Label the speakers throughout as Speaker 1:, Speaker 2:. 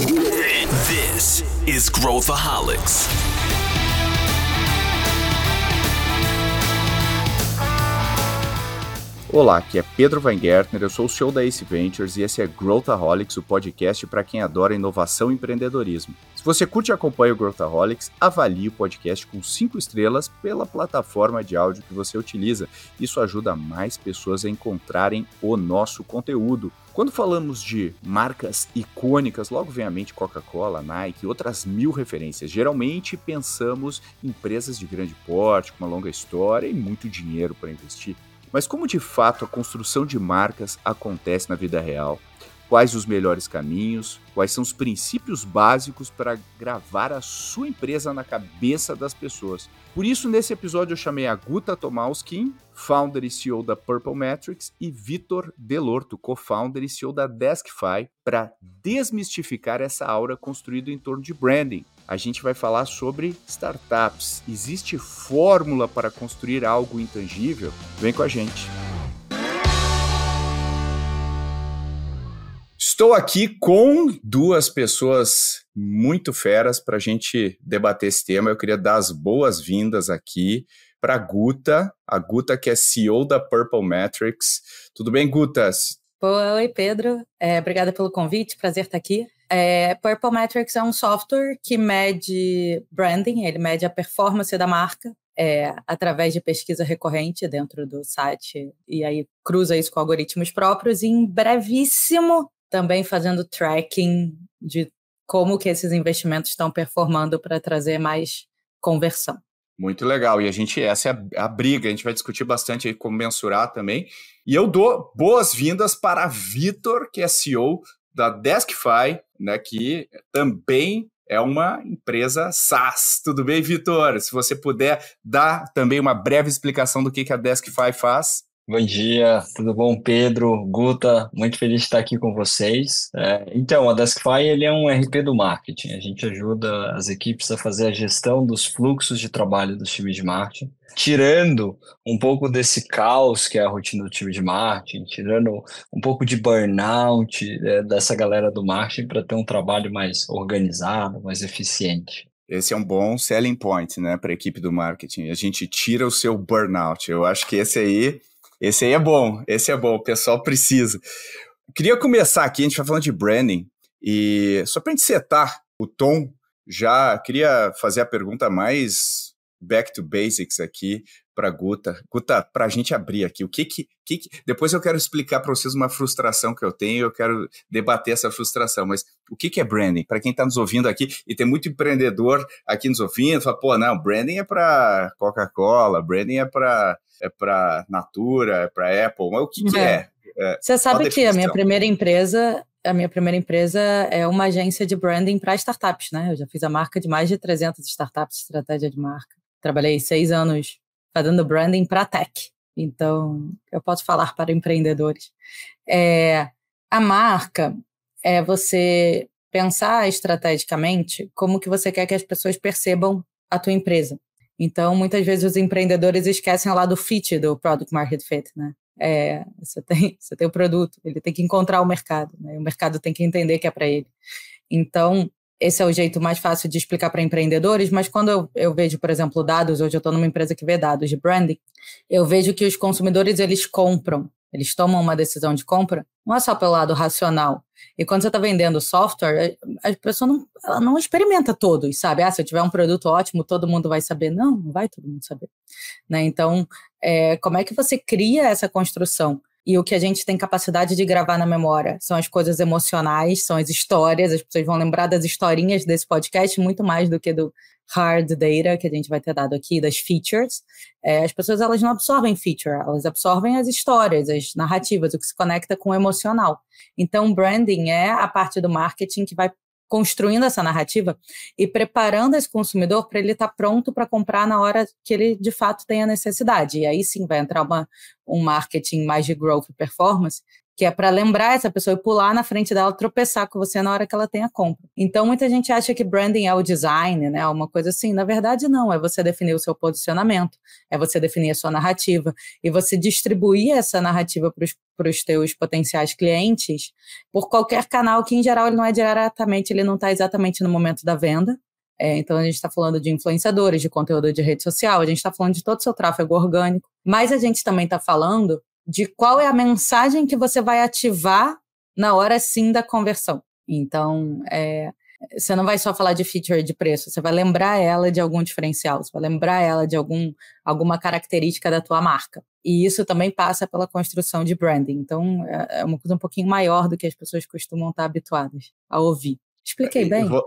Speaker 1: This is Growthaholics.
Speaker 2: Olá, aqui é Pedro Weingärtner, eu sou o CEO da Ace Ventures e esse é Growthaholics, o podcast para quem adora inovação e empreendedorismo. Se você curte e acompanha o Growthaholics, avalie o podcast com 5 estrelas pela plataforma de áudio que você utiliza. Isso ajuda mais pessoas a encontrarem o nosso conteúdo. Quando falamos de marcas icônicas, logo vem à mente Coca-Cola, Nike e outras mil referências. Geralmente pensamos em empresas de grande porte, com uma longa história e muito dinheiro para investir. Mas como de fato a construção de marcas acontece na vida real? Quais os melhores caminhos? Quais são os princípios básicos para gravar a sua empresa na cabeça das pessoas? Por isso, nesse episódio, eu chamei a Guta Tomauskin, founder e CEO da Purple Metrics, e Vitor Delorto, co-founder e CEO da Deskify, para desmistificar essa aura construída em torno de branding, a gente vai falar sobre startups. Existe fórmula para construir algo intangível? Vem com a gente. Estou aqui com duas pessoas muito feras para a gente debater esse tema. Eu queria dar as boas-vindas aqui para Guta, a Guta que é CEO da Purple Metrics. Tudo bem, Guta?
Speaker 3: Oi, Pedro. É, obrigada pelo convite, prazer estar aqui. É, Purple Metrics é um software que mede branding, ele mede a performance da marca é, através de pesquisa recorrente dentro do site e aí cruza isso com algoritmos próprios e em brevíssimo também fazendo tracking de como que esses investimentos estão performando para trazer mais conversão.
Speaker 2: Muito legal. E a gente, essa é a, a, briga, a gente vai discutir bastante aí como mensurar também. E eu dou boas-vindas para Vitor, que é CEO da Deskify, né, que também é uma empresa SaaS. Tudo bem, Vitor? Se você puder dar também uma breve explicação do que, que a Deskify faz.
Speaker 4: Bom dia, tudo bom, Pedro, Guta? Muito feliz de estar aqui com vocês. É, então, a Deskify ele é um RP do marketing. A gente ajuda as equipes a fazer a gestão dos fluxos de trabalho dos times de marketing, tirando um pouco desse caos que é a rotina do time de marketing, tirando um pouco de burnout é, dessa galera do marketing para ter um trabalho mais organizado, mais eficiente.
Speaker 2: Esse é um bom selling point, né, para a equipe do marketing. A gente tira o seu burnout. Eu acho que esse aí esse aí é bom, esse é bom, o pessoal precisa. Queria começar aqui, a gente vai falando de branding, e só para a gente setar o tom, já queria fazer a pergunta mais back to basics aqui para Guta. Guta, para a gente abrir aqui, o que que, que, que... Depois eu quero explicar para vocês uma frustração que eu tenho, eu quero debater essa frustração, mas o que, que é branding? Para quem está nos ouvindo aqui, e tem muito empreendedor aqui nos ouvindo, fala, pô, não, branding é para Coca-Cola, branding é para é para Natura, é para Apple, mas o que, que é.
Speaker 3: é? Você sabe que a minha primeira empresa, a minha primeira empresa é uma agência de branding para startups, né? Eu já fiz a marca de mais de 300 startups, estratégia de marca. Trabalhei seis anos fazendo branding para tech, então eu posso falar para empreendedores. É, a marca é você pensar estrategicamente como que você quer que as pessoas percebam a tua empresa. Então, muitas vezes os empreendedores esquecem lá do fit do product market fit, né? É, você tem você tem o produto, ele tem que encontrar o mercado, né? O mercado tem que entender que é para ele. Então, esse é o jeito mais fácil de explicar para empreendedores, mas quando eu, eu vejo, por exemplo, dados, hoje eu estou numa empresa que vê dados de branding, eu vejo que os consumidores eles compram eles tomam uma decisão de compra, não é só pelo lado racional. E quando você está vendendo software, a pessoa não, ela não experimenta todos, sabe? Ah, se eu tiver um produto ótimo, todo mundo vai saber. Não, não vai todo mundo saber. Né? Então, é, como é que você cria essa construção? E o que a gente tem capacidade de gravar na memória são as coisas emocionais, são as histórias. As pessoas vão lembrar das historinhas desse podcast muito mais do que do hard data que a gente vai ter dado aqui, das features, é, as pessoas elas não absorvem feature, elas absorvem as histórias, as narrativas, o que se conecta com o emocional. Então, branding é a parte do marketing que vai construindo essa narrativa e preparando esse consumidor para ele estar tá pronto para comprar na hora que ele de fato tem a necessidade. E aí sim vai entrar uma, um marketing mais de growth e performance, que é para lembrar essa pessoa e pular na frente dela, tropeçar com você na hora que ela tem a compra. Então, muita gente acha que branding é o design, né? Uma coisa assim. Na verdade, não. É você definir o seu posicionamento, é você definir a sua narrativa e você distribuir essa narrativa para os teus potenciais clientes por qualquer canal que, em geral, ele não é diretamente, ele não está exatamente no momento da venda. É, então, a gente está falando de influenciadores, de conteúdo de rede social, a gente está falando de todo o seu tráfego orgânico, mas a gente também está falando de qual é a mensagem que você vai ativar na hora sim da conversão. Então, é, você não vai só falar de feature de preço, você vai lembrar ela de algum diferencial, você vai lembrar ela de algum, alguma característica da tua marca. E isso também passa pela construção de branding. Então, é, é uma coisa um pouquinho maior do que as pessoas costumam estar habituadas a ouvir. Expliquei bem?
Speaker 2: Eu,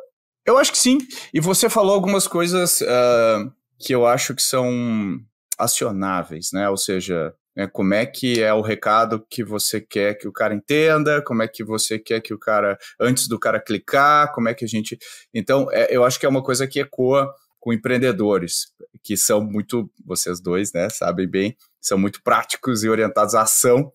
Speaker 2: eu acho que sim. E você falou algumas coisas uh, que eu acho que são acionáveis, né? Ou seja, né? Como é que é o recado que você quer que o cara entenda? Como é que você quer que o cara, antes do cara clicar, como é que a gente. Então, é, eu acho que é uma coisa que ecoa com empreendedores, que são muito, vocês dois, né, sabem bem, são muito práticos e orientados à ação.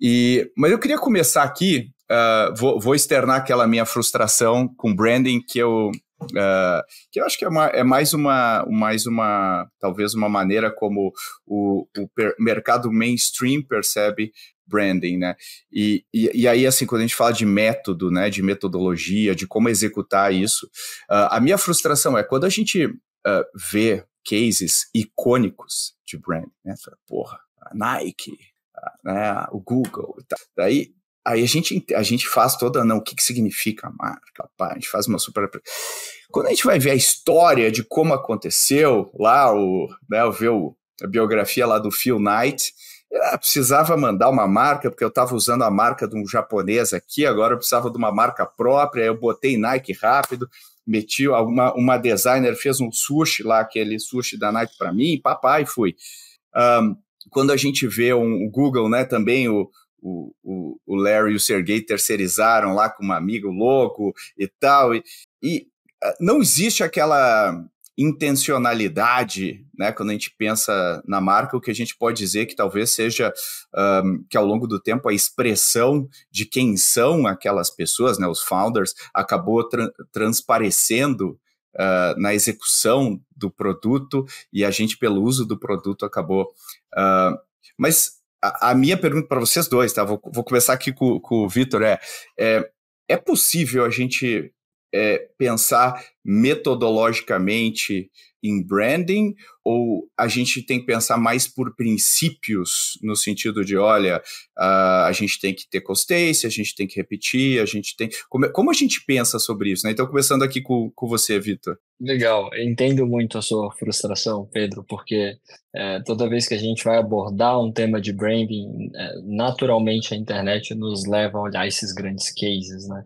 Speaker 2: E, mas eu queria começar aqui, uh, vou, vou externar aquela minha frustração com branding que eu Uh, que eu acho que é, uma, é, mais uma, mais uma, talvez uma maneira como o, o per, mercado mainstream percebe branding, né? E, e, e, aí, assim, quando a gente fala de método, né, de metodologia, de como executar isso, uh, a minha frustração é quando a gente uh, vê cases icônicos de branding, né? Porra, a Nike, né, o Google, tá. daí Aí a gente, a gente faz toda, não, o que, que significa a marca, pá, a gente faz uma super. Quando a gente vai ver a história de como aconteceu, lá, o, né, ver o, a biografia lá do Phil Knight, eu precisava mandar uma marca, porque eu estava usando a marca de um japonês aqui, agora eu precisava de uma marca própria, eu botei Nike rápido, meti uma, uma designer, fez um sushi lá, aquele sushi da Nike para mim, papai, fui. Um, quando a gente vê um, o Google, né, também o, o, o, o Larry e o Sergey terceirizaram lá com um amigo louco e tal. E, e ah, não existe aquela intencionalidade, né? Quando a gente pensa na marca, o que a gente pode dizer que talvez seja um, que ao longo do tempo a expressão de quem são aquelas pessoas, né? Os founders acabou tra transparecendo uh, na execução do produto e a gente pelo uso do produto acabou. Uh, mas a, minha pergunta para vocês dois, tá? Vou, vou começar aqui com, com o Vitor. É, é, é possível a gente é, pensar metodologicamente em branding? Ou a gente tem que pensar mais por princípios no sentido de olha uh, a gente tem que ter constância a gente tem que repetir a gente tem como, como a gente pensa sobre isso né? Então começando aqui com, com você Vitor.
Speaker 4: Legal. Entendo muito a sua frustração Pedro porque é, toda vez que a gente vai abordar um tema de branding é, naturalmente a internet nos leva a olhar esses grandes cases né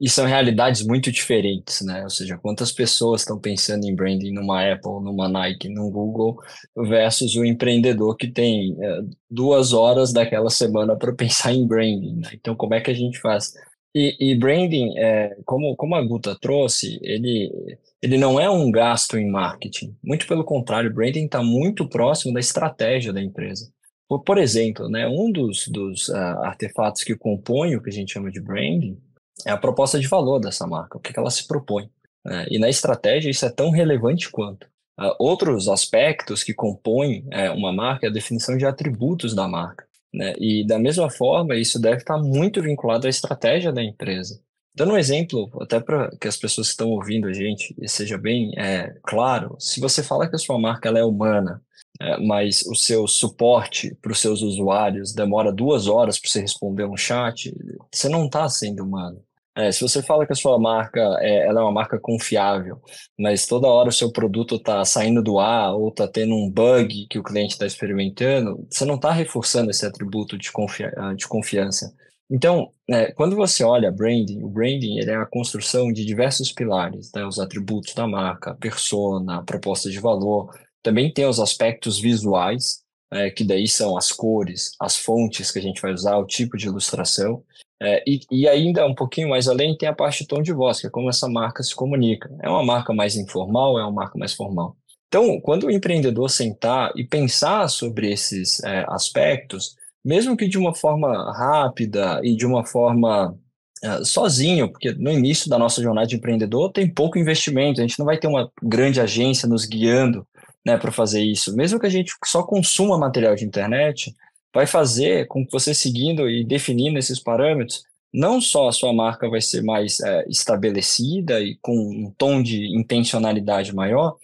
Speaker 4: e são realidades muito diferentes, né? Ou seja, quantas pessoas estão pensando em branding numa Apple, numa Nike, num Google, versus o empreendedor que tem é, duas horas daquela semana para pensar em branding. Né? Então, como é que a gente faz? E, e branding, é, como, como a Guta trouxe, ele, ele não é um gasto em marketing. Muito pelo contrário, branding está muito próximo da estratégia da empresa. Por, por exemplo, né, um dos, dos uh, artefatos que compõe o que a gente chama de branding é a proposta de valor dessa marca, o que ela se propõe. Né? E na estratégia isso é tão relevante quanto. Uh, outros aspectos que compõem é, uma marca é a definição de atributos da marca. Né? E da mesma forma, isso deve estar muito vinculado à estratégia da empresa. Dando um exemplo, até para que as pessoas que estão ouvindo a gente seja bem é, claro, se você fala que a sua marca é humana, é, mas o seu suporte para os seus usuários demora duas horas para você responder um chat, você não está sendo humano. É, se você fala que a sua marca é, ela é uma marca confiável, mas toda hora o seu produto está saindo do ar ou está tendo um bug que o cliente está experimentando, você não está reforçando esse atributo de, confia de confiança. Então, é, quando você olha branding, o branding ele é a construção de diversos pilares, né? os atributos da marca, a persona, a proposta de valor. Também tem os aspectos visuais, é, que daí são as cores, as fontes que a gente vai usar, o tipo de ilustração. É, e, e, ainda um pouquinho mais além tem a parte de tom de voz, que é como essa marca se comunica. É uma marca mais informal, é uma marca mais formal. Então, quando o empreendedor sentar e pensar sobre esses é, aspectos, mesmo que de uma forma rápida e de uma forma uh, sozinho, porque no início da nossa jornada de empreendedor tem pouco investimento, a gente não vai ter uma grande agência nos guiando né, para fazer isso. Mesmo que a gente só consuma material de internet, vai fazer com que você seguindo e definindo esses parâmetros, não só a sua marca vai ser mais é, estabelecida e com um tom de intencionalidade maior,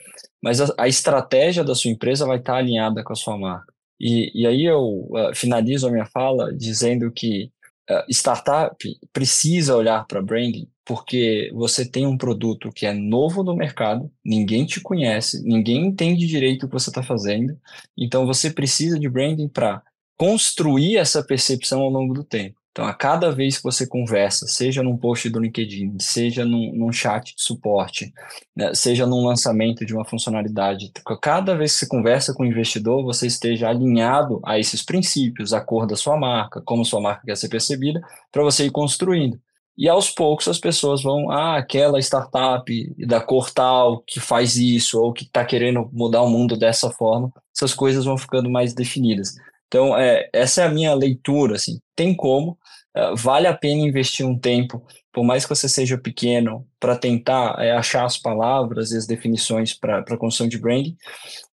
Speaker 4: mas a, a, estratégia da sua empresa vai estar alinhada com a sua marca. E, e aí eu uh, finalizo a minha fala dizendo que uh, startup precisa olhar para branding porque você tem um produto que é novo no mercado, ninguém te conhece, ninguém entende direito o que você está fazendo, então você precisa de branding para construir essa percepção ao longo do tempo. Então, a cada vez que você conversa, seja num post do LinkedIn, seja num, num chat de suporte, né, seja num lançamento de uma funcionalidade, cada vez que você conversa com o investidor, você esteja alinhado a esses princípios, a cor da sua marca, como sua marca quer ser percebida, para você ir construindo. E aos poucos as pessoas vão, ah, aquela startup da cor tal que faz isso, ou que está querendo mudar o mundo dessa forma, essas coisas vão ficando mais definidas. Então, é, essa é a minha leitura, assim, tem como, é, vale a pena investir um tempo, por mais que você seja pequeno, para tentar é, achar as palavras e as definições para a construção de branding,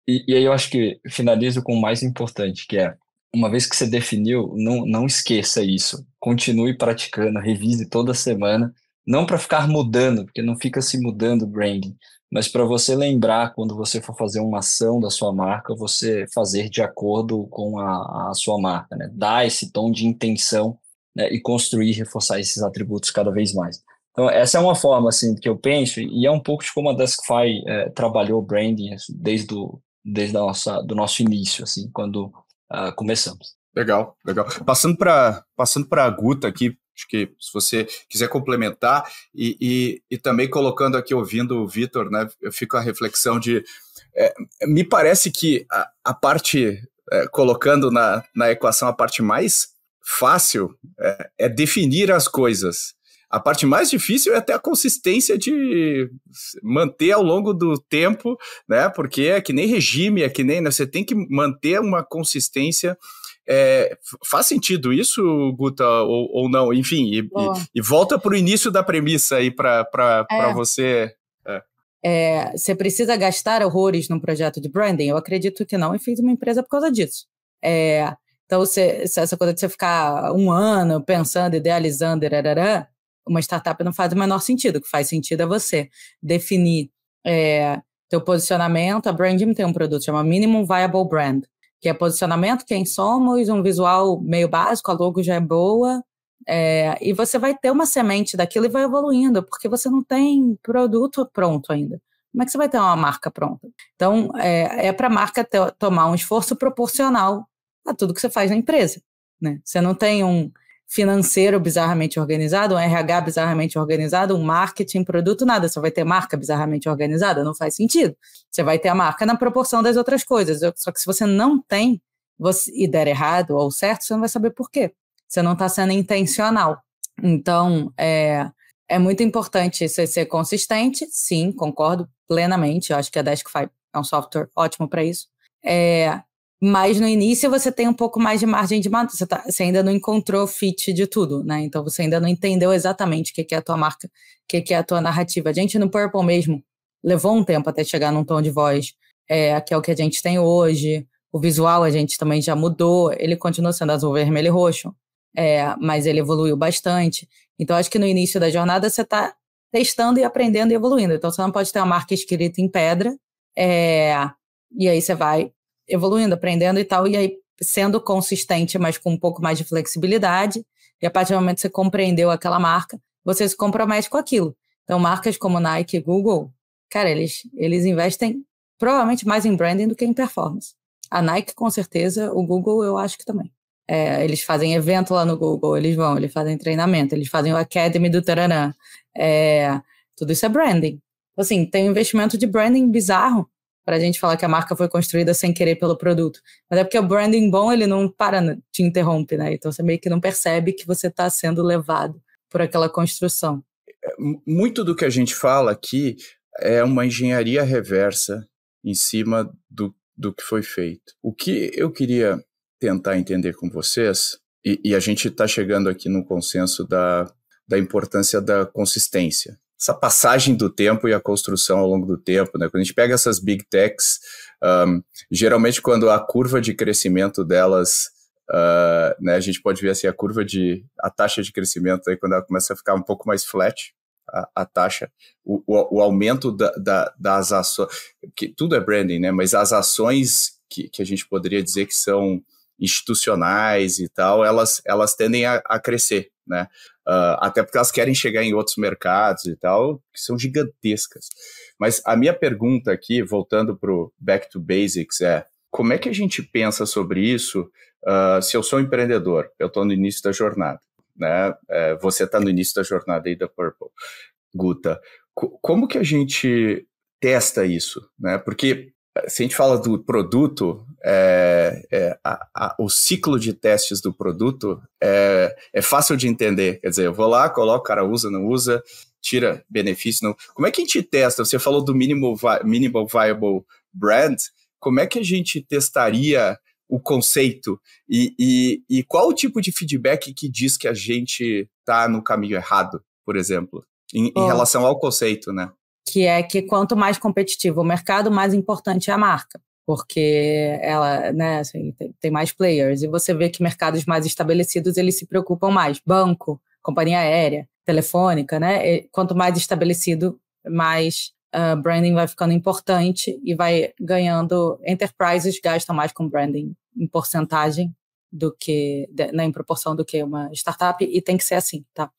Speaker 4: e, e aí eu acho que finalizo com o mais importante, que é, uma vez que você definiu, não, não esqueça isso, continue praticando, revise toda semana, não para ficar mudando, porque não fica se mudando branding, mas para você lembrar quando você for fazer uma ação da sua marca, você fazer de acordo com a, a sua marca, né? Dar esse tom de intenção né? e construir, reforçar esses atributos cada vez mais. Então, essa é uma forma, assim, que eu penso, e é um pouco de como a Deskfy é, trabalhou branding assim, desde, o, desde a nossa, do nosso início, assim, quando uh, começamos.
Speaker 2: Legal, legal. Passando para passando a Guta aqui, Acho que se você quiser complementar e, e, e também colocando aqui, ouvindo o Vitor, né, eu fico a reflexão de. É, me parece que a, a parte, é, colocando na, na equação a parte mais fácil é, é definir as coisas. A parte mais difícil é até a consistência de manter ao longo do tempo, né? Porque é que nem regime, é que nem. Né, você tem que manter uma consistência é, faz sentido isso, Guta, ou, ou não? Enfim, e, e, e volta para o início da premissa aí para é. você.
Speaker 3: É. é. você precisa gastar horrores num projeto de branding? Eu acredito que não, e fiz uma empresa por causa disso. É, então, você, essa coisa de você ficar um ano pensando, idealizando, arará, uma startup não faz o menor sentido. O que faz sentido é você definir é, teu posicionamento. A Branding tem um produto chamado Minimum Viable Brand que é posicionamento, quem somos, um visual meio básico, a logo já é boa, é, e você vai ter uma semente daquilo e vai evoluindo, porque você não tem produto pronto ainda. Como é que você vai ter uma marca pronta? Então, é, é para a marca ter, tomar um esforço proporcional a tudo que você faz na empresa. Né? Você não tem um, financeiro bizarramente organizado, um RH bizarramente organizado, um marketing, produto, nada. Você vai ter marca bizarramente organizada? Não faz sentido. Você vai ter a marca na proporção das outras coisas. Só que se você não tem você, e der errado ou certo, você não vai saber por quê. Você não está sendo intencional. Então, é, é muito importante você ser consistente. Sim, concordo plenamente. Eu acho que a Deskfy é um software ótimo para isso. É, mas no início você tem um pouco mais de margem de manobra, você, tá, você ainda não encontrou fit de tudo, né? Então você ainda não entendeu exatamente o que, é a tua marca, o que, que é a tua narrativa. A gente no Purple mesmo levou um tempo até chegar num tom de voz, é, que é o que a gente tem hoje. O visual a gente também já mudou, ele continua sendo azul, vermelho e roxo, é, mas ele evoluiu bastante. Então acho que no início da jornada você está testando e aprendendo e evoluindo. Então você não pode ter uma marca escrita em pedra, é, e aí você vai evoluindo, aprendendo e tal, e aí sendo consistente, mas com um pouco mais de flexibilidade, e a partir do momento que você compreendeu aquela marca, você se compromete com aquilo. Então, marcas como Nike e Google, cara, eles, eles investem provavelmente mais em branding do que em performance. A Nike, com certeza, o Google, eu acho que também. É, eles fazem evento lá no Google, eles vão, eles fazem treinamento, eles fazem o Academy do Taranã. É, tudo isso é branding. Assim, tem um investimento de branding bizarro para a gente falar que a marca foi construída sem querer pelo produto. Mas é porque o branding bom, ele não para, te interrompe, né? Então você meio que não percebe que você está sendo levado por aquela construção.
Speaker 2: É, muito do que a gente fala aqui é uma engenharia reversa em cima do, do que foi feito. O que eu queria tentar entender com vocês, e, e a gente está chegando aqui no consenso da, da importância da consistência. Essa passagem do tempo e a construção ao longo do tempo, né? Quando a gente pega essas big techs, um, geralmente quando a curva de crescimento delas, uh, né, a gente pode ver assim a curva de a taxa de crescimento aí quando ela começa a ficar um pouco mais flat, a, a taxa, o, o, o aumento da, da, das ações, que tudo é branding, né? Mas as ações que, que a gente poderia dizer que são institucionais e tal, elas, elas tendem a, a crescer, né? Uh, até porque elas querem chegar em outros mercados e tal, que são gigantescas. Mas a minha pergunta aqui, voltando para o Back to Basics, é como é que a gente pensa sobre isso uh, se eu sou um empreendedor, eu estou no início da jornada, né? É, você está no início da jornada aí da Purple. Guta, como que a gente testa isso, né? Porque se a gente fala do produto, é, é, a, a, o ciclo de testes do produto é, é, fácil de entender. Quer dizer, eu vou lá, coloco, o cara usa, não usa, tira benefício. Não. Como é que a gente testa? Você falou do minimal, minimal viable brand. Como é que a gente testaria o conceito? E, e, e qual o tipo de feedback que diz que a gente está no caminho errado, por exemplo, em, em relação ao conceito, né?
Speaker 3: Que é que quanto mais competitivo o mercado, mais importante é a marca, porque ela, né, assim, tem, mais players e você vê que mercados mais estabelecidos eles se preocupam mais, banco, companhia aérea, telefônica, né? E quanto mais estabelecido, mais uh, branding vai ficando importante e vai ganhando. Enterprises gastam mais com branding em porcentagem do que, né, em proporção do que uma startup, e tem que ser assim, tá?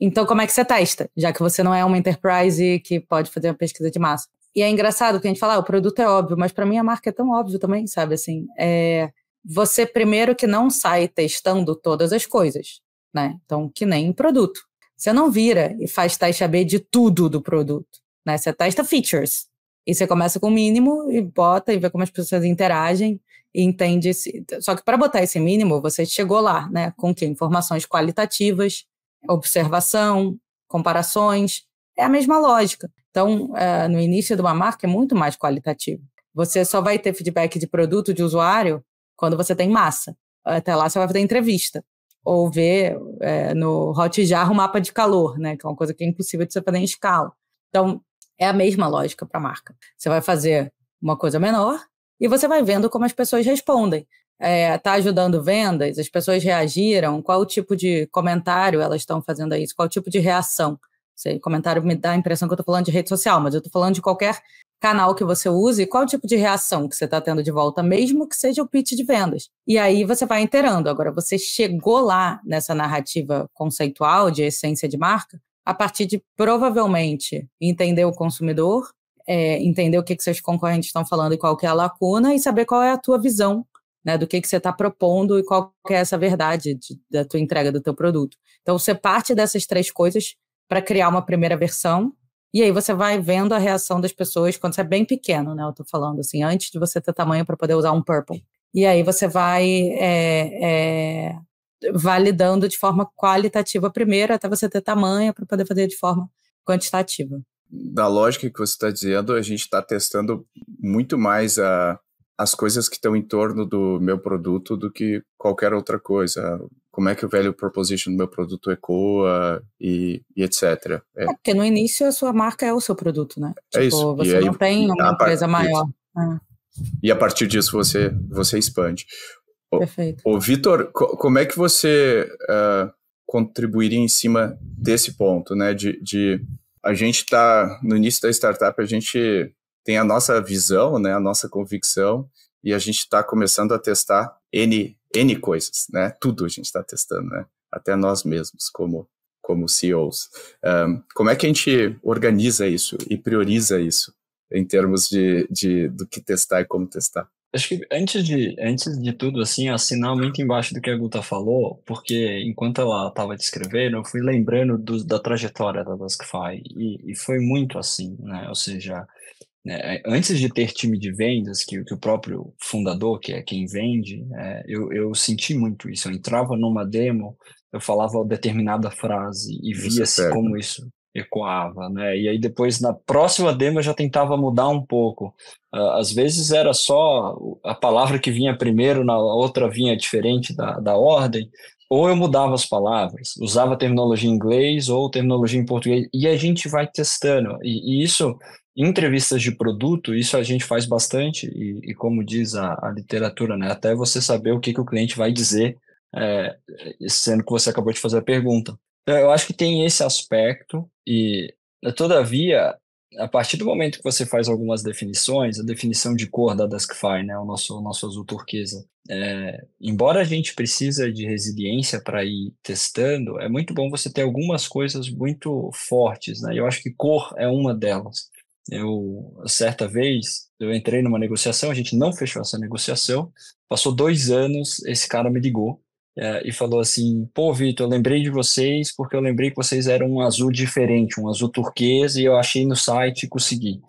Speaker 3: Então, como é que você testa? Já que você não é uma enterprise que pode fazer uma pesquisa de massa. E é engraçado que a gente fala, ah, o produto é óbvio, mas para mim a marca é tão óbvio também, sabe? Assim, é você primeiro que não sai testando todas as coisas, né? Então, que nem produto. Você não vira e faz teste AB de tudo do produto, né? Você testa features. E você começa com o mínimo e bota e vê como as pessoas interagem entende. Esse... Só que para botar esse mínimo, você chegou lá, né? Com que? Informações qualitativas, observação, comparações. É a mesma lógica. Então, uh, no início de uma marca é muito mais qualitativo. Você só vai ter feedback de produto, de usuário, quando você tem massa. Até lá você vai fazer entrevista. Ou ver é, no Hotjar o mapa de calor, né? Que é uma coisa que é impossível de você fazer em escala. Então, é a mesma lógica para a marca. Você vai fazer uma coisa menor e você vai vendo como as pessoas respondem. Está é, tá ajudando vendas? As pessoas reagiram? Qual tipo de comentário elas estão fazendo a isso? Qual tipo de reação? Sei, comentário me dá a impressão que eu estou falando de rede social, mas eu estou falando de qualquer canal que você use qual tipo de reação que você está tendo de volta, mesmo que seja o pitch de vendas. E aí você vai inteirando. Agora, você chegou lá nessa narrativa conceitual de essência de marca a partir de provavelmente entender o consumidor, é, entender o que, que seus concorrentes estão falando e qual que é a lacuna e saber qual é a tua visão né, do que, que você está propondo e qual é essa verdade de, da tua entrega do teu produto. Então, você parte dessas três coisas para criar uma primeira versão e aí você vai vendo a reação das pessoas quando você é bem pequeno, né? Eu estou falando assim, antes de você ter tamanho para poder usar um purple. E aí você vai é, é, validando de forma qualitativa primeiro, até você ter tamanho para poder fazer de forma quantitativa.
Speaker 2: Da lógica que você está dizendo, a gente está testando muito mais a, as coisas que estão em torno do meu produto do que qualquer outra coisa. Como é que o value proposition do meu produto ecoa e, e etc.
Speaker 3: É. é. porque no início a sua marca é o seu produto, né? É tipo, isso. você aí, não tem uma empresa maior. Ah.
Speaker 2: E a partir disso você, você expande.
Speaker 3: Perfeito.
Speaker 2: Ô, Vitor, como é que você uh, contribuiria em cima desse ponto, né? De, de a gente está no início da startup, a gente tem a nossa visão, né, a nossa convicção, e a gente está começando a testar N, N coisas, né? Tudo a gente está testando, né? Até nós mesmos, como, como CEOs. Um, como é que a gente organiza isso e prioriza isso em termos de, de do que testar e como testar?
Speaker 4: Acho que antes de, antes de tudo, assim, assinar muito embaixo do que a Guta falou, porque enquanto ela estava descrevendo, eu fui lembrando do, da trajetória da Duskfy, e, e foi muito assim, né? Ou seja, né? Antes de ter time de vendas, que, que, o próprio fundador, que é quem vende, é, eu, eu senti muito isso. Eu entrava numa demo, eu falava determinada frase e via-se como isso ecoava, né? E aí depois na próxima demo eu já tentava mudar um pouco. Uh, às vezes era só a palavra que vinha primeiro, na outra vinha diferente da, da ordem, ou eu mudava as palavras, usava terminologia em inglês ou terminologia em português, e a gente vai testando. E, e isso, em entrevistas de produto, isso a gente faz bastante, e, e como diz a, a, literatura, né? Até você saber o que, que o cliente vai dizer, é, sendo que você acabou de fazer a pergunta. Eu acho que tem esse aspecto, e todavia, a partir do momento que você faz algumas definições, a definição de cor da Duskfire, né, o nosso, o nosso azul turquesa, é, embora a gente precisa de resiliência para ir testando, é muito bom você ter algumas coisas muito fortes, né? Eu acho que cor é uma delas. Eu, certa vez, eu entrei numa negociação, a gente não fechou essa negociação, passou dois anos, esse cara me ligou é, e falou assim: pô, Vitor, eu lembrei de vocês porque eu lembrei que vocês eram um azul diferente, um azul turquesa, e eu achei no site e consegui.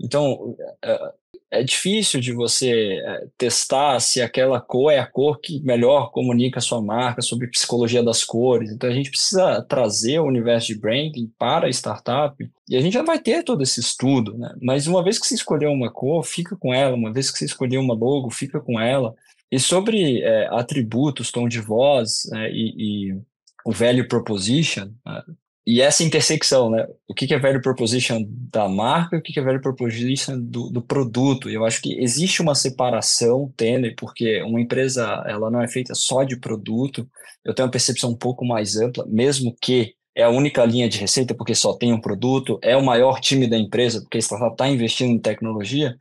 Speaker 4: Então, é, é difícil de você é, testar se aquela cor é a cor que melhor comunica a sua marca, sobre psicologia das cores. Então, a gente precisa trazer o universo de branding para a startup e a gente já vai ter todo esse estudo, né? Mas uma vez que você escolheu uma cor, fica com ela. Uma vez que você escolheu uma logo, fica com ela. E sobre é, atributos, tom de voz é, e, e, o value proposition, né? e essa intersecção, né? O que é value proposition da marca e o que é value proposition do, do produto. Eu acho que existe uma separação tênue, porque uma empresa ela não é feita só de produto. Eu tenho uma percepção um pouco mais ampla, mesmo que é a única linha de receita porque só tem um produto, é o maior time da empresa porque a startup está investindo em tecnologia,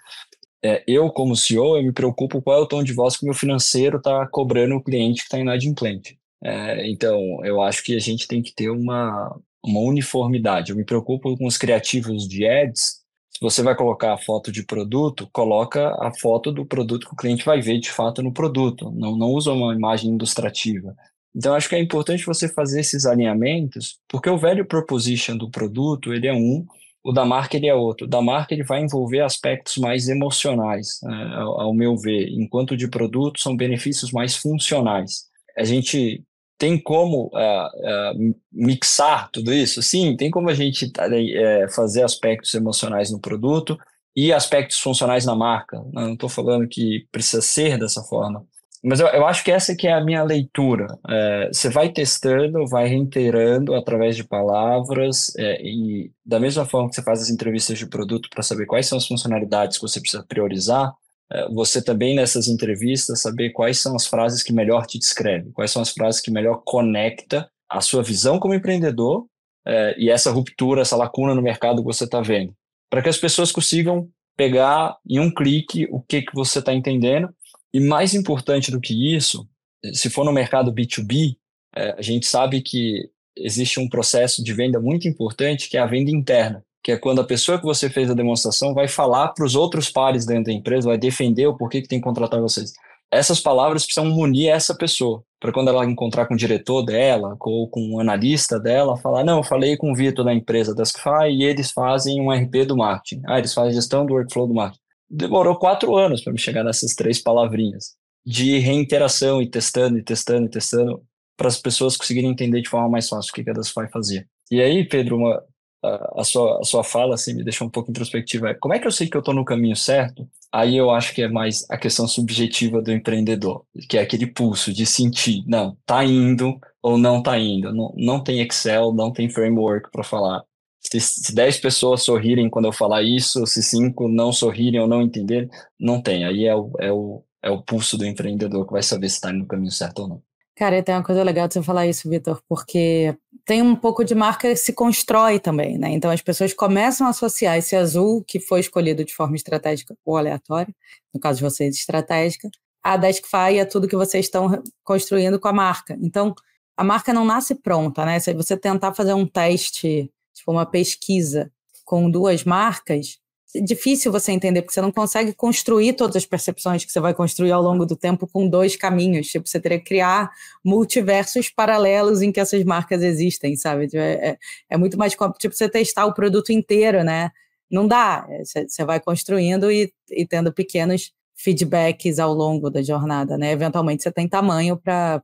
Speaker 4: é, eu, como CEO, eu me preocupo qual é o tom de voz que o meu financeiro está cobrando o cliente que está inadimplente. É, então, eu acho que a gente tem que ter uma, uma uniformidade. Eu me preocupo com os criativos de ads. Se você vai colocar a foto de produto, coloca a foto do produto que o cliente vai ver de fato no produto. Não, não usa uma imagem ilustrativa. Então, acho que é importante você fazer esses alinhamentos, porque o velho proposition do produto, ele é um, o da marca ele é outro. O da marca ele vai envolver aspectos mais emocionais, né, ao, ao, meu ver, enquanto de produto são benefícios mais funcionais. A gente tem como uh, uh, mixar tudo isso? Sim, tem como a gente uh, fazer aspectos emocionais no produto e aspectos funcionais na marca. Não estou falando que precisa ser dessa forma, mas eu, eu acho que essa que é a minha leitura. É, você vai testando, vai reiterando através de palavras, é, e da mesma forma que você faz as entrevistas de produto para saber quais são as funcionalidades que você precisa priorizar, é, você também nessas entrevistas saber quais são as frases que melhor te descrevem, quais são as frases que melhor conecta a sua visão como empreendedor é, e essa ruptura, essa lacuna no mercado que você está vendo, para que as pessoas consigam pegar em um clique o que, que você está entendendo e mais importante do que isso, se for no mercado B2B, é, a gente sabe que existe um processo de venda muito importante que é a venda interna, que é quando a pessoa que você fez a demonstração vai falar para os outros pares dentro da empresa, vai defender o porquê que tem que contratar vocês. Essas palavras precisam unir essa pessoa, para quando ela encontrar com o diretor dela ou com o analista dela, falar: Não, eu falei com o Vitor da empresa Duskfy e eles fazem um RP do marketing. Ah, eles fazem gestão do workflow do marketing demorou quatro anos para me chegar nessas três palavrinhas de reinteração e testando e testando e testando para as pessoas conseguirem entender de forma mais fácil o que cada vai fazer. E aí, Pedro, uma, a, a, sua, a sua fala assim, me deixou um pouco introspectiva. Como é que eu sei que eu estou no caminho certo? Aí eu acho que é mais a questão subjetiva do empreendedor, que é aquele pulso de sentir, não, tá indo ou não tá indo. Não, não tem Excel, não tem framework para falar se, se 10 pessoas sorrirem quando eu falar isso, se 5 não sorrirem ou não entenderem, não tem. Aí é o, é o, é o pulso do empreendedor que vai saber se está no caminho certo ou não.
Speaker 3: Cara, tem uma coisa legal de você falar isso, Vitor, porque tem um pouco de marca que se constrói também, né? Então as pessoas começam a associar esse azul que foi escolhido de forma estratégica ou aleatória, no caso de vocês, estratégica, a Deskfy é tudo que vocês estão construindo com a marca. Então, a marca não nasce pronta, né? Se você tentar fazer um teste tipo uma pesquisa com duas marcas, é difícil você entender, porque você não consegue construir todas as percepções que você vai construir ao longo do tempo com dois caminhos. Tipo, você teria que criar multiversos paralelos em que essas marcas existem, sabe? Tipo, é, é, é muito mais tipo você testar o produto inteiro, né? Não dá. É, você vai construindo e, e tendo pequenos feedbacks ao longo da jornada, né? Eventualmente você tem tamanho para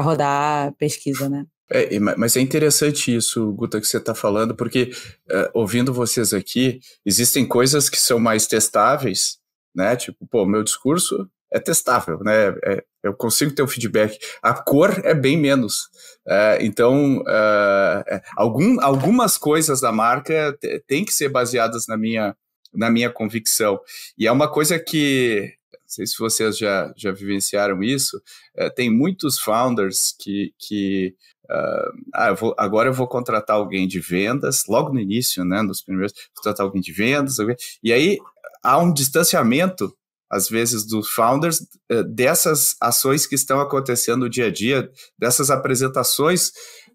Speaker 3: rodar pesquisa, né?
Speaker 2: É, mas é interessante isso, Guta, que você está falando, porque uh, ouvindo vocês aqui, existem coisas que são mais testáveis, né? Tipo, pô, meu discurso é testável, né? É, eu consigo ter um feedback. A cor é bem menos. É, então, uh, algum, algumas coisas da marca têm que ser baseadas na minha, na minha convicção. E é uma coisa que não sei se vocês já, já vivenciaram isso, é, tem muitos founders que, que uh, ah, eu vou, agora eu vou contratar alguém de vendas, logo no início, né, nos primeiros, contratar alguém de vendas, e aí há um distanciamento, às vezes, dos founders uh, dessas ações que estão acontecendo no dia a dia, dessas apresentações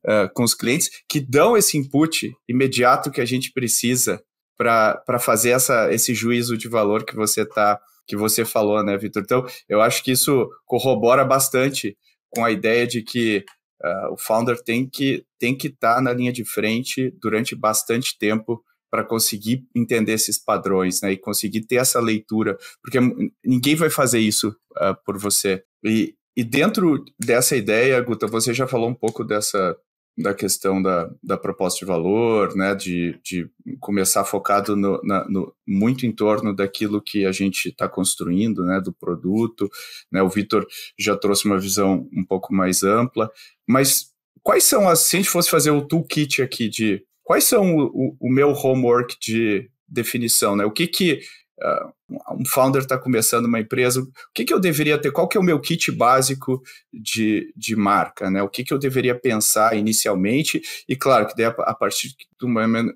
Speaker 2: uh, com os clientes, que dão esse input imediato que a gente precisa para fazer essa, esse juízo de valor que você está que você falou, né, Vitor? Então, eu acho que isso corrobora bastante com a ideia de que uh, o founder tem que tem que estar tá na linha de frente durante bastante tempo para conseguir entender esses padrões, né, e conseguir ter essa leitura, porque ninguém vai fazer isso uh, por você. E, e dentro dessa ideia, Guta, você já falou um pouco dessa da questão da, da proposta de valor, né, de, de começar focado no, na, no, muito em torno daquilo que a gente está construindo, né, do produto, né, o Vitor já trouxe uma visão um pouco mais ampla, mas quais são as, se a gente fosse fazer o toolkit aqui de, quais são o, o, o meu homework de definição, né, o que que uh, um founder está começando uma empresa, o que, que eu deveria ter? Qual que é o meu kit básico de, de marca? Né? O que, que eu deveria pensar inicialmente? E claro que daí, a partir do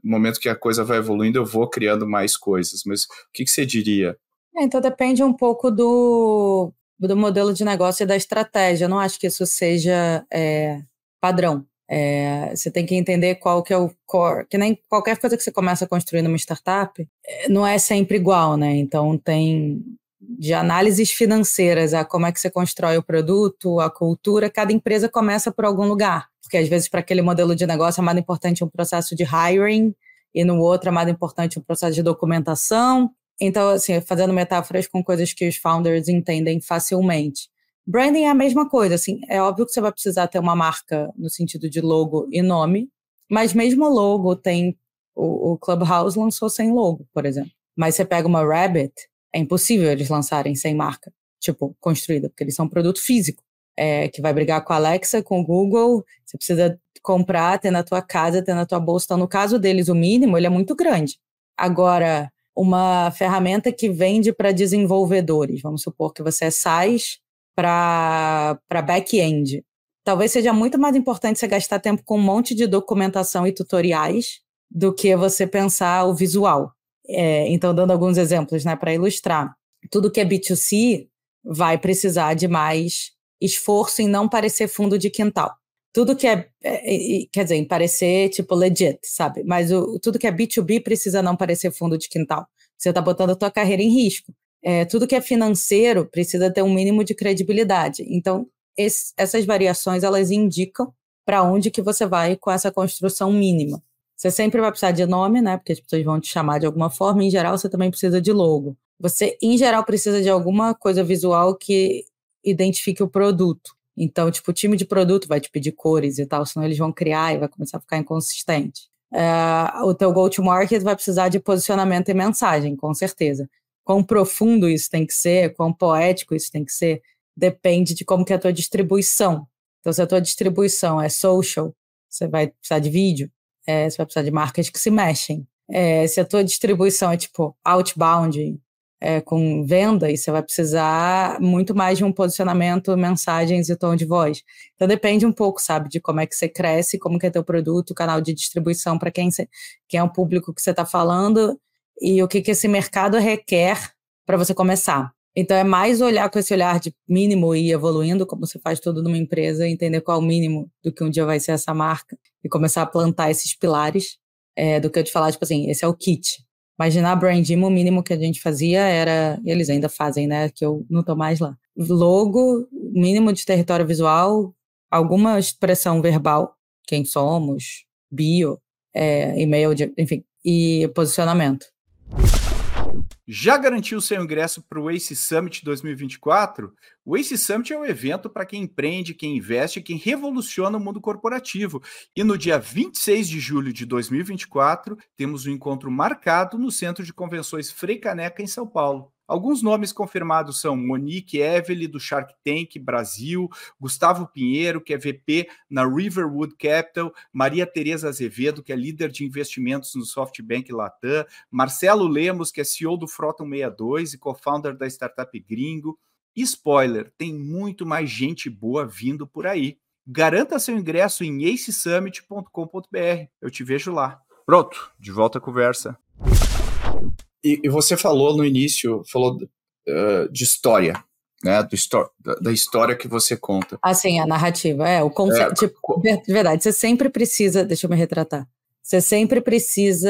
Speaker 2: momento que a coisa vai evoluindo, eu vou criando mais coisas. Mas o que, que você diria?
Speaker 3: É, então depende um pouco do, do modelo de negócio e da estratégia. Eu não acho que isso seja é, padrão. É, você tem que entender qual que é o core, que nem qualquer coisa que você começa a construir numa startup, é, não é sempre igual, né? Então tem de análises financeiras a como é que você constrói o produto, a cultura, cada empresa começa por algum lugar. Porque às vezes para aquele modelo de negócio é mais importante um processo de hiring e no outro é mais importante um processo de documentação. Então, assim, fazendo metáforas com coisas que os founders entendem facilmente. Branding é a mesma coisa, assim, é óbvio que você vai precisar ter uma marca no sentido de logo e nome, mas mesmo logo tem o, o Clubhouse lançou sem logo, por exemplo. Mas você pega uma Rabbit, é impossível eles lançarem sem marca, tipo, construída, porque eles são um produto físico, é, que vai brigar com a Alexa, com o Google, você precisa comprar, ter na tua casa, ter na tua bolsa. Então, no caso deles, o mínimo, ele é muito grande. Agora, uma ferramenta que vende para desenvolvedores, vamos supor que você é SaaS, para back-end. Talvez seja muito mais importante você gastar tempo com um monte de documentação e tutoriais do que você pensar o visual. É, então, dando alguns exemplos né, para ilustrar. Tudo que é B2C vai precisar de mais esforço em não parecer fundo de quintal. Tudo que é, é quer dizer, em parecer tipo legit, sabe? Mas o, tudo que é B2B precisa não parecer fundo de quintal. Você está botando a tua carreira em risco é, tudo que é financeiro precisa ter um mínimo de credibilidade. Então, esse, essas variações elas indicam para onde que você vai com essa construção mínima. Você sempre vai precisar de nome, né? Porque as pessoas vão te chamar de alguma forma. Em geral, você também precisa de logo. Você, em geral, precisa de alguma coisa visual que identifique o produto. Então, tipo, o time de produto vai te pedir cores e tal, senão eles vão criar e vai começar a ficar inconsistente. É, o teu go-to-market vai precisar de posicionamento e mensagem, com certeza quão profundo isso tem que ser, quão poético isso tem que ser, depende de como que é a tua distribuição. Então, se a tua distribuição é social, você vai precisar de vídeo, é, você vai precisar de marcas que se mexem. É, se a tua distribuição é tipo outbound, é, com venda, você vai precisar muito mais de um posicionamento, mensagens e tom de voz. Então depende um pouco, sabe, de como é que você cresce, como que é teu produto, canal de distribuição para quem, quem é o público que você está falando e o que, que esse mercado requer para você começar. Então, é mais olhar com esse olhar de mínimo e ir evoluindo, como você faz tudo numa empresa, entender qual é o mínimo do que um dia vai ser essa marca e começar a plantar esses pilares, é, do que eu te falar, tipo assim, esse é o kit. Imaginar a Branding, o mínimo que a gente fazia era, eles ainda fazem, né, que eu não estou mais lá. Logo, mínimo de território visual, alguma expressão verbal, quem somos, bio, é, e-mail, de, enfim, e posicionamento.
Speaker 2: Já garantiu seu ingresso para o Ace Summit 2024? O Ace Summit é um evento para quem empreende, quem investe, quem revoluciona o mundo corporativo. E no dia 26 de julho de 2024, temos um encontro marcado no Centro de Convenções Frei Caneca, em São Paulo. Alguns nomes confirmados são Monique Evely, do Shark Tank Brasil, Gustavo Pinheiro, que é VP na Riverwood Capital, Maria Tereza Azevedo, que é líder de investimentos no SoftBank Latam, Marcelo Lemos, que é CEO do Frota 62 e co-founder da startup Gringo. E spoiler, tem muito mais gente boa vindo por aí. Garanta seu ingresso em acesummit.com.br. Eu te vejo lá. Pronto, de volta à conversa. E, e você falou no início, falou uh, de história, né? Do da, da, história que você conta.
Speaker 3: Assim, a narrativa, é, o conceito. É, tipo, de verdade, você sempre precisa. Deixa eu me retratar. Você sempre precisa.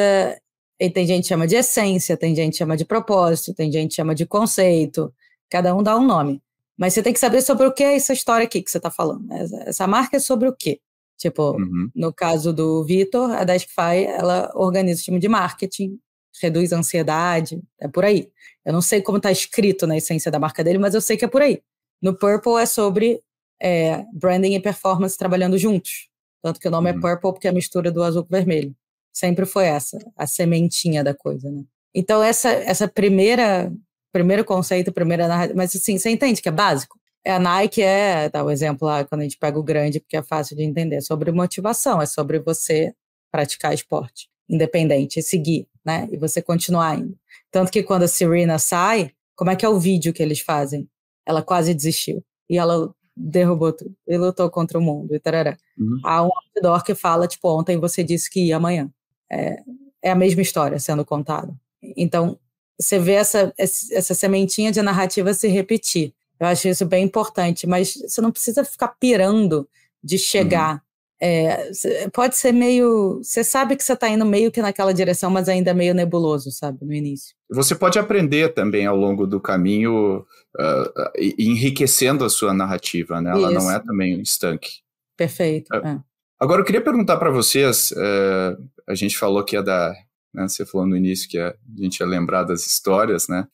Speaker 3: E tem gente que chama de essência, tem gente que chama de propósito, tem gente que chama de conceito. Cada um dá um nome. Mas você tem que saber sobre o que é essa história aqui que você está falando. Né? Essa marca é sobre o quê? Tipo, uhum. no caso do Vitor, a Deskfy, ela organiza o time de marketing reduz a ansiedade, é por aí. Eu não sei como está escrito na essência da marca dele, mas eu sei que é por aí. No Purple é sobre é, branding e performance trabalhando juntos. Tanto que o nome é uhum. é Purple porque é a mistura do azul com vermelho. Sempre foi essa, a sementinha da coisa, né? Então, essa, essa primeira, primeiro conceito, primeira narrativa, mas assim, você entende que é básico? É a Nike é, dá o um exemplo lá, quando a gente pega o grande, porque é fácil de entender, é sobre motivação, é sobre você praticar esporte independente, e seguir né? E você continuar indo. Tanto que quando a Serena sai, como é que é o vídeo que eles fazem? Ela quase desistiu. E ela derrubou tudo. E lutou contra o mundo e tarará. Uhum. Há um outdoor que fala, tipo, ontem você disse que ia amanhã. É, é a mesma história sendo contada. Então, você vê essa, essa sementinha de narrativa se repetir. Eu acho isso bem importante, mas você não precisa ficar pirando de chegar uhum. É, pode ser meio. Você sabe que você está indo meio que naquela direção, mas ainda meio nebuloso, sabe, no início.
Speaker 2: Você pode aprender também ao longo do caminho, uh, enriquecendo a sua narrativa, né? Ela Isso. não é também um estanque.
Speaker 3: Perfeito. Uh, é.
Speaker 2: Agora, eu queria perguntar para vocês: uh, a gente falou que é da. Né, você falou no início que a gente ia lembrar das histórias, né?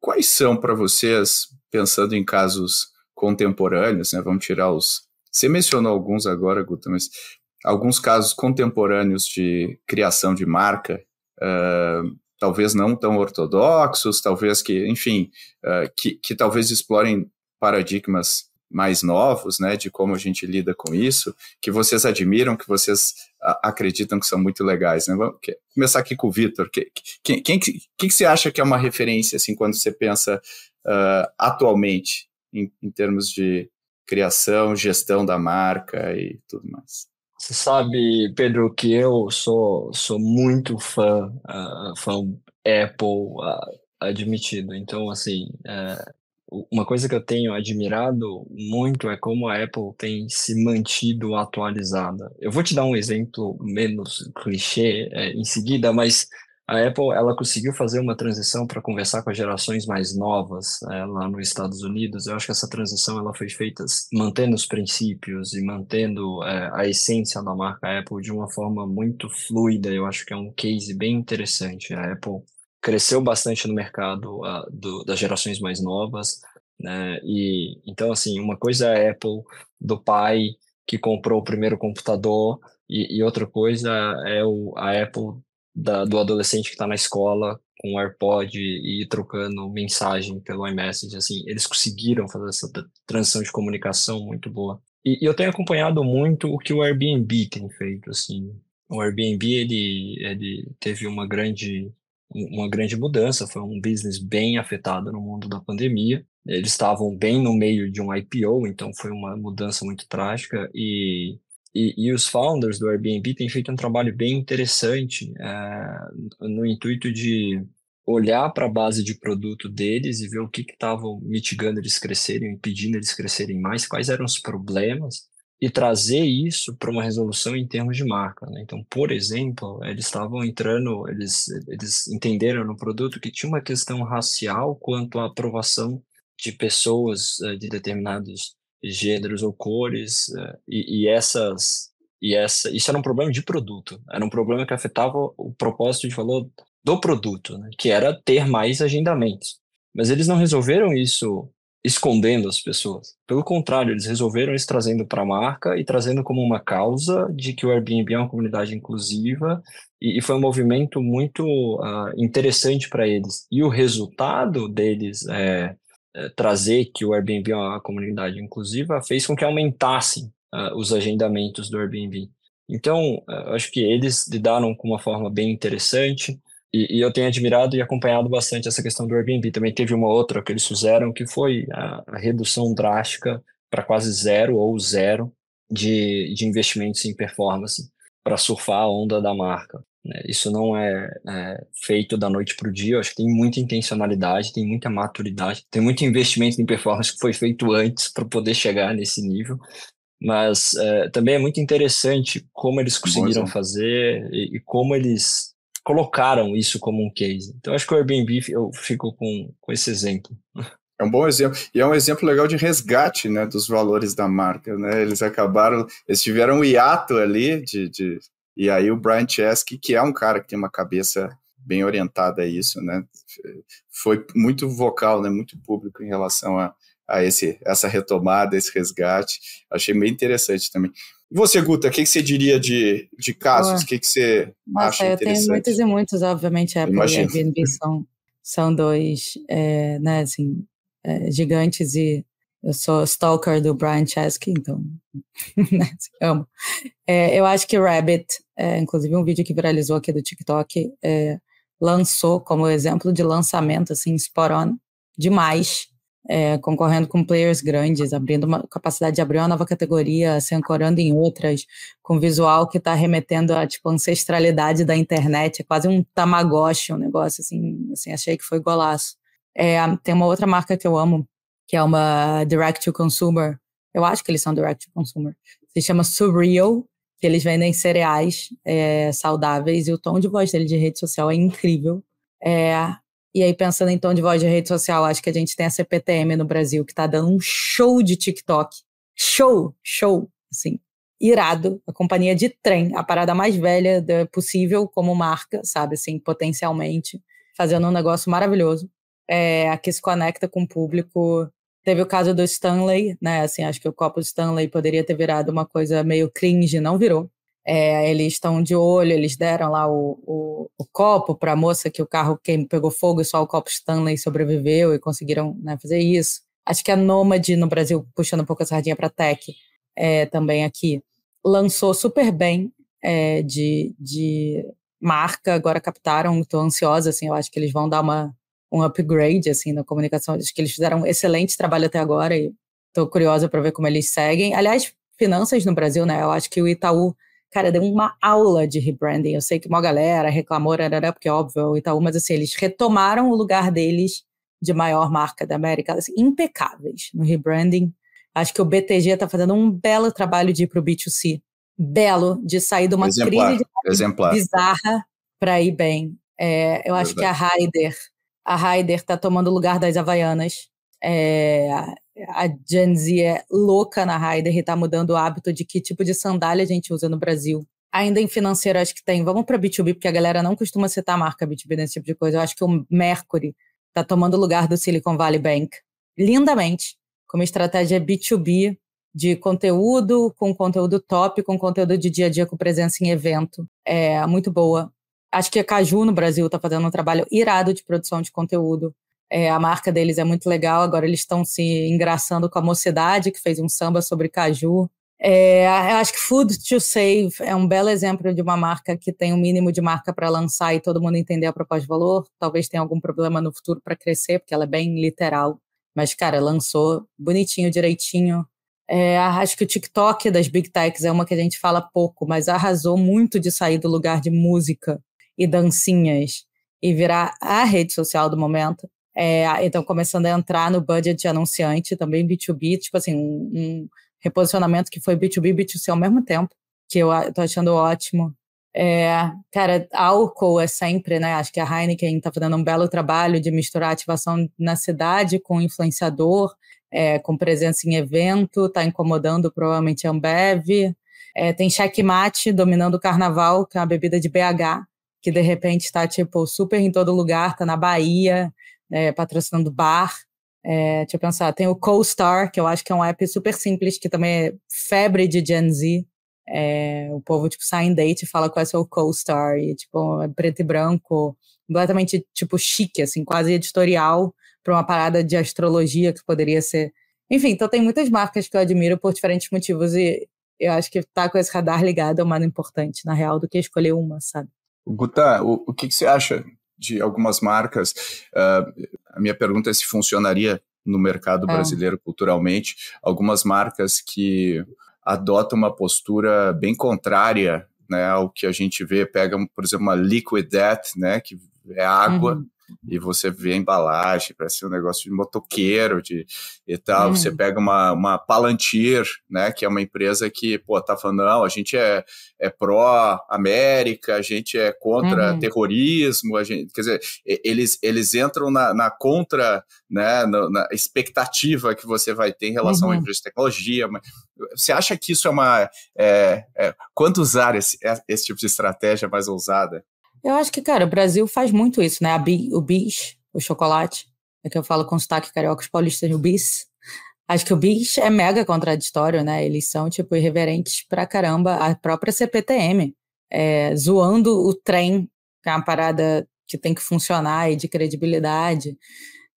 Speaker 2: quais são para vocês, pensando em casos contemporâneos, né? Vamos tirar os você mencionou alguns agora, Guta, mas alguns casos contemporâneos de criação de marca, uh, talvez não tão ortodoxos, talvez que, enfim, uh, que, que talvez explorem paradigmas mais novos, né, de como a gente lida com isso, que vocês admiram, que vocês acreditam que são muito legais, né? Vamos começar aqui com o Vitor. Quem, quem, que, você acha que é uma referência, assim, quando você pensa uh, atualmente, em, em termos de, criação, gestão da marca e tudo mais.
Speaker 4: Você sabe, Pedro, que eu sou, sou muito fã, uh, fã Apple uh, admitido. Então, assim, uh, uma coisa que eu tenho admirado muito é como a Apple tem se mantido atualizada. Eu vou te dar um exemplo menos clichê é, em seguida, mas a Apple ela conseguiu fazer uma transição para conversar com as gerações mais novas é, lá nos Estados Unidos. Eu acho que essa transição ela foi feita mantendo os princípios e mantendo é, a essência da marca Apple de uma forma muito fluida. Eu acho que é um case bem interessante. A Apple cresceu bastante no mercado uh, do, das gerações mais novas, né? E então assim, uma coisa é a Apple do pai que comprou o primeiro computador e, e outra coisa é o, a Apple da, do adolescente que está na escola com o AirPod e, trocando mensagem pelo iMessage, assim, eles conseguiram fazer essa transição de comunicação muito boa. E, e, eu tenho acompanhado muito o que o Airbnb tem feito, assim. O Airbnb, ele, ele teve uma grande, uma grande mudança, foi um business bem afetado no mundo da pandemia. Eles estavam bem no meio de um IPO, então foi uma mudança muito trágica e e, e, os founders do Airbnb têm feito um trabalho bem interessante é, no intuito de olhar para a base de produto deles e ver o que estava mitigando eles crescerem, impedindo eles crescerem mais, quais eram os problemas e trazer isso para uma resolução em termos de marca. Né? Então, por exemplo, eles estavam entrando, eles, eles entenderam no produto que tinha uma questão racial quanto à aprovação de pessoas uh, de determinados gêneros ou cores uh, e, e, essas e essa isso era um problema de produto era um problema que afetava o propósito de valor do produto, né, que era ter mais agendamentos. Mas eles não resolveram isso escondendo as pessoas. Pelo contrário, eles resolveram isso trazendo para a marca e trazendo como uma causa de que o Airbnb é uma comunidade inclusiva e, e foi um movimento muito uh, interessante para eles. E o resultado deles é, trazer que o Airbnb é uma comunidade inclusiva fez com que aumentassem uh, os agendamentos do Airbnb. Então, uh, acho que eles lidaram com uma forma bem interessante. E, e, eu tenho admirado e acompanhado bastante essa questão do Airbnb. Também teve uma outra que eles fizeram, que foi a, a redução drástica para quase zero ou zero de, de investimentos em performance para surfar a onda da marca. Né? Isso não é, é feito da noite para o dia. Eu acho que tem muita intencionalidade, tem muita maturidade, tem muito investimento em performance que foi feito antes para poder chegar nesse nível. Mas é, também é muito interessante como eles conseguiram fazer e, e como eles colocaram isso como um case. Então, acho que o Airbnb, eu fico com, com esse exemplo.
Speaker 2: É um bom exemplo. E é um exemplo legal de resgate né, dos valores da marca. Né? Eles acabaram, eles tiveram um hiato ali de, de... E aí o Brian Chesky, que é um cara que tem uma cabeça bem orientada a isso, né? Foi muito vocal, né? Muito público em relação a, a esse, essa retomada, esse resgate. Achei bem interessante também. E você, Guta, o que, que você diria de, de casos? O que, que você Nossa, acha interessante?
Speaker 3: Eu tenho muitos e muitos, obviamente, a Apple Imagina. e a Airbnb são, são dois, é, né, assim, é, gigantes e eu sou stalker do Brian Chesky, então, né, amo. É, eu acho que Rabbit, é, inclusive um vídeo que viralizou aqui do TikTok, é, lançou como exemplo de lançamento, assim, spot on, demais, é, concorrendo com players grandes, abrindo uma capacidade de abrir uma nova categoria, se ancorando em outras, com visual que está remetendo à tipo, ancestralidade da internet, é quase um tamagotchi, um negócio assim, assim achei que foi golaço. É, tem uma outra marca que eu amo, que é uma direct to consumer, eu acho que eles são direct to consumer, se chama Surreal, que eles vendem cereais é, saudáveis e o tom de voz dele de rede social é incrível. É, e aí, pensando em tom de voz de rede social, acho que a gente tem a CPTM no Brasil, que está dando um show de TikTok. Show, show, assim, irado. A companhia de trem, a parada mais velha possível como marca, sabe, assim, potencialmente, fazendo um negócio maravilhoso. É, que se conecta com o público. Teve o caso do Stanley, né, assim, acho que o copo Stanley poderia ter virado uma coisa meio cringe, não virou. É, eles estão de olho, eles deram lá o, o, o copo para a moça que o carro queim, pegou fogo e só o copo Stanley sobreviveu e conseguiram né, fazer isso. Acho que a Nomad no Brasil, puxando um pouco a sardinha para tech, é, também aqui, lançou super bem é, de, de marca, agora captaram, estou ansiosa, assim, eu acho que eles vão dar uma, um upgrade assim na comunicação, acho que eles fizeram um excelente trabalho até agora e estou curiosa para ver como eles seguem. Aliás, finanças no Brasil, né? Eu acho que o Itaú cara, deu uma aula de rebranding. Eu sei que uma galera reclamou, porque é óbvio, o Itaú, mas assim, eles retomaram o lugar deles de maior marca da América, assim, impecáveis no rebranding. Acho que o BTG está fazendo um belo trabalho de ir para o B2C. Belo, de sair de uma
Speaker 2: exemplar,
Speaker 3: crise
Speaker 2: exemplar.
Speaker 3: bizarra para ir bem. É, eu acho Verdade. que a Raider, a Raider está tomando o lugar das Havaianas. É, a Gen Z é louca na Raider e tá mudando o hábito de que tipo de sandália a gente usa no Brasil. Ainda em financeiro, acho que tem. Vamos para B2B, porque a galera não costuma citar a marca B2B nesse tipo de coisa. Eu acho que o Mercury tá tomando o lugar do Silicon Valley Bank lindamente, como estratégia B2B de conteúdo, com conteúdo top, com conteúdo de dia a dia, com presença em evento. É muito boa. Acho que a Caju no Brasil está fazendo um trabalho irado de produção de conteúdo. É, a marca deles é muito legal, agora eles estão se engraçando com a mocidade, que fez um samba sobre caju. É, acho que Food to Save é um belo exemplo de uma marca que tem um mínimo de marca para lançar e todo mundo entender a proposta de valor. Talvez tenha algum problema no futuro para crescer, porque ela é bem literal. Mas, cara, lançou bonitinho, direitinho. É, acho que o TikTok das Big Techs é uma que a gente fala pouco, mas arrasou muito de sair do lugar de música e dancinhas e virar a rede social do momento. É, então, começando a entrar no budget de anunciante, também B2B, tipo assim, um, um reposicionamento que foi B2B e B2C ao mesmo tempo, que eu tô achando ótimo. É, cara, álcool é sempre, né? Acho que a Heineken está fazendo um belo trabalho de misturar ativação na cidade com influenciador, é, com presença em evento, está incomodando provavelmente a Ambev. É, tem checkmate dominando o carnaval, que é uma bebida de BH, que de repente está tipo super em todo lugar, está na Bahia, é, patrocinando bar. É, deixa eu pensar, tem o CoStar, que eu acho que é um app super simples, que também é febre de Gen Z. É, o povo, tipo, sai em date e fala qual é o seu co-star, e, tipo, é preto e branco, completamente, tipo, chique, assim, quase editorial para uma parada de astrologia que poderia ser. Enfim, então tem muitas marcas que eu admiro por diferentes motivos e eu acho que estar tá com esse radar ligado é o mais importante, na real, do que escolher uma, sabe?
Speaker 2: Guta, o, o que, que, você acha de algumas marcas? Uh, a minha pergunta é se funcionaria no mercado é. brasileiro culturalmente, algumas marcas que adota uma postura bem contrária né, ao que a gente vê, pega, por exemplo, uma Liquid Death, né, que é água, uhum e você vê a embalagem, parece um negócio de motoqueiro de, e tal. Uhum. Você pega uma, uma Palantir, né, que é uma empresa que, pô, tá falando, não, a gente é, é pró-América, a gente é contra uhum. terrorismo, a gente, quer dizer, eles, eles entram na, na contra, né, na, na, expectativa que você vai ter em relação uhum. à empresa de tecnologia. Mas você acha que isso é uma. É, é, quanto usar esse, esse tipo de estratégia mais ousada?
Speaker 3: Eu acho que, cara, o Brasil faz muito isso, né? Bi, o bis, o chocolate, é que eu falo com sotaque carioca, os paulistas, o bis. Acho que o bis é mega contraditório, né? Eles são, tipo, irreverentes pra caramba. A própria CPTM, é, zoando o trem, que é uma parada que tem que funcionar e de credibilidade.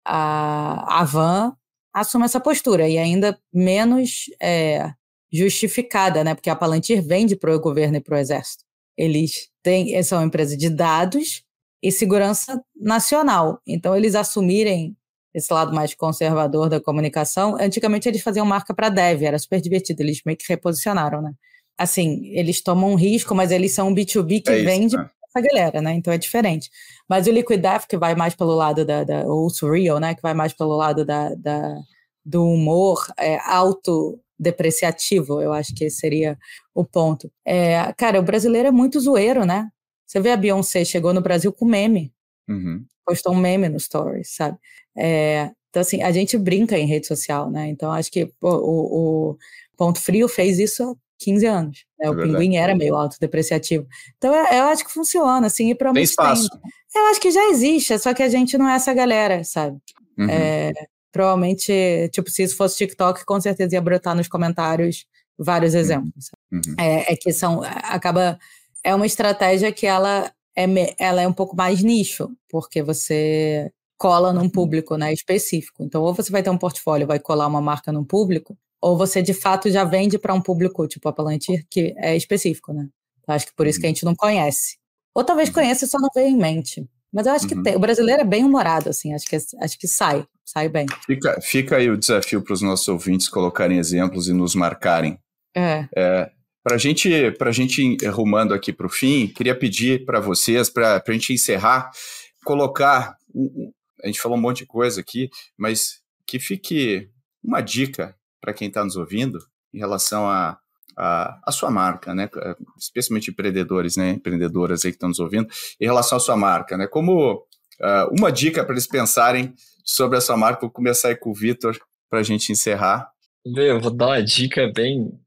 Speaker 3: A, a van assume essa postura e ainda menos é, justificada, né? Porque a Palantir vende para o governo e para o exército. Eles têm, são uma empresa de dados e segurança nacional. Então, eles assumirem esse lado mais conservador da comunicação. Antigamente, eles faziam marca para dev, era super divertido, eles meio que reposicionaram, né? Assim, eles tomam um risco, mas eles são um B2B que é vende né? essa galera, né? Então é diferente. Mas o Liquid Death, que vai mais pelo lado da, da ou o Surreal, né? Que vai mais pelo lado da, da do humor é, alto depreciativo, eu acho que esse seria o ponto. É, cara, o brasileiro é muito zoeiro, né? Você vê a Beyoncé chegou no Brasil com meme.
Speaker 2: Uhum.
Speaker 3: Postou um meme no Stories, sabe? É, então, assim, a gente brinca em rede social, né? Então, acho que pô, o, o, Ponto Frio fez isso há 15 anos. Né? O é Pinguim era meio autodepreciativo. Então, eu, eu, acho que funciona, assim, e
Speaker 2: Tem espaço.
Speaker 3: Tempo. Eu acho que já existe, só que a gente não é essa galera, sabe? Uhum. É, provavelmente, tipo, se isso fosse TikTok, com certeza ia brotar nos comentários vários uhum. exemplos. Uhum. É, é, que são, acaba, é uma estratégia que ela é, ela é um pouco mais nicho, porque você cola num público, né, específico. Então, ou você vai ter um portfólio, vai colar uma marca num público, ou você de fato já vende para um público, tipo a Palantir, que é específico, né? Então, acho que por isso que a uhum. gente não conhece. Ou talvez uhum. conheça e só não veja em mente. Mas eu acho que tem, o brasileiro é bem humorado, assim, acho que, acho que sai sai bem.
Speaker 2: Fica, fica aí o desafio para os nossos ouvintes colocarem exemplos e nos marcarem.
Speaker 3: É.
Speaker 2: é para gente, a gente ir rumando aqui para o fim, queria pedir para vocês, para a gente encerrar, colocar. A gente falou um monte de coisa aqui, mas que fique uma dica para quem está nos ouvindo em relação a, a, a, sua marca, né? Especialmente empreendedores, né? Empreendedoras aí que estão nos ouvindo, em relação à sua marca, né? Como uh, uma dica para eles pensarem sobre essa marca. Vou começar aí com o Vitor para a gente encerrar.
Speaker 4: Eu vou dar uma dica bem,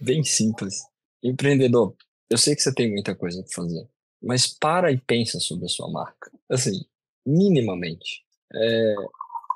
Speaker 4: bem simples. Empreendedor, eu sei que você tem muita coisa para fazer, mas para e pensa sobre a sua marca. Assim, minimamente. É,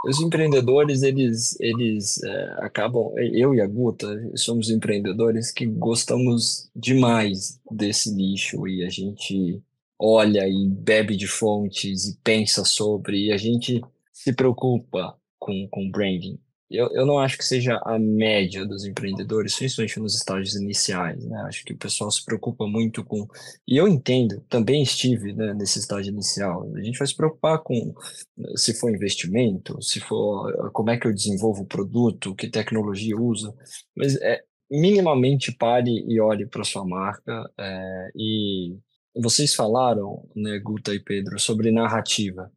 Speaker 4: os empreendedores, eles, eles é, acabam. Eu e a Guta somos empreendedores que gostamos demais desse nicho e a gente olha e bebe de fontes e pensa sobre, e a gente se preocupa com, com branding. Eu, eu não acho que seja a média dos empreendedores, principalmente nos estágios iniciais, né? Acho que o pessoal se preocupa muito com... E eu entendo, também estive né, nesse estágio inicial. A gente vai se preocupar com se for investimento, se for como é que eu desenvolvo o produto, que tecnologia usa, mas é, minimamente pare e olhe para sua marca é, e vocês falaram, né, Guta e Pedro, sobre narrativa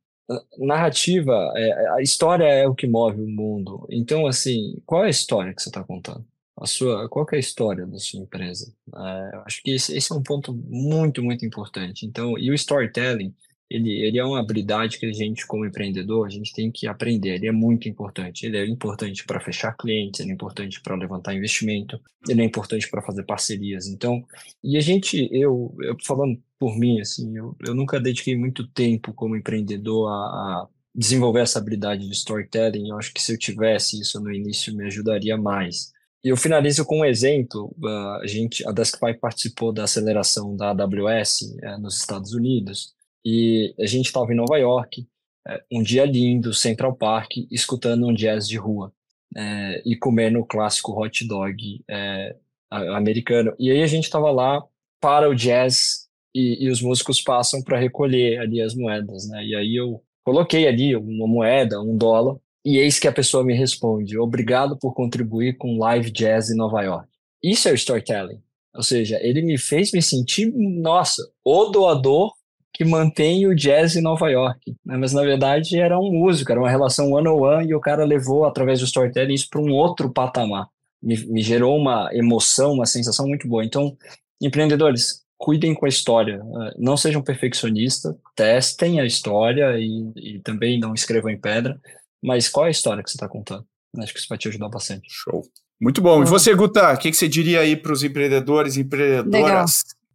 Speaker 4: narrativa, é, a história é o que move o mundo. Então, assim, qual é a história que você está contando? A sua, qual é a história da sua empresa? É, acho que esse, esse, é um ponto muito, muito importante. Então, e o storytelling, ele, ele é uma habilidade que a gente, como empreendedor, a gente tem que aprender. Ele é muito importante. Ele é importante para fechar clientes, ele é importante para levantar investimento, ele é importante para fazer parcerias. Então, e a gente, eu, eu falando por mim, assim, eu, eu nunca dediquei muito tempo como empreendedor a, a desenvolver essa habilidade de storytelling. Eu acho que se eu tivesse isso no início, me ajudaria mais. E eu finalizo com um exemplo. A gente, a Deskpy participou da aceleração da AWS é, nos Estados Unidos e a gente estava em Nova York, é, um dia lindo, Central Park, escutando um jazz de rua é, e comendo o clássico hot dog é, americano. E aí a gente estava lá para o jazz e, e os músicos passam para recolher ali as moedas, né? E aí eu coloquei ali uma moeda, um dólar, e eis que a pessoa me responde: Obrigado por contribuir com live jazz em Nova York. Isso é o storytelling. Ou seja, ele me fez me sentir, nossa, o doador que mantém o jazz em Nova York. Né? Mas na verdade era um músico, era uma relação one-on-one e o cara levou através do storytelling isso para um outro patamar. Me, me, gerou uma emoção, uma sensação muito boa. Então, empreendedores, cuidem com a história, né? não sejam perfeccionistas, testem a história e, e também não escrevam em pedra. Mas qual é a história que você está contando? Acho que isso vai te ajudar bastante.
Speaker 2: Show. Muito bom. E você, Guta, o que, que, você diria aí para os empreendedores e empreendedoras? Legal.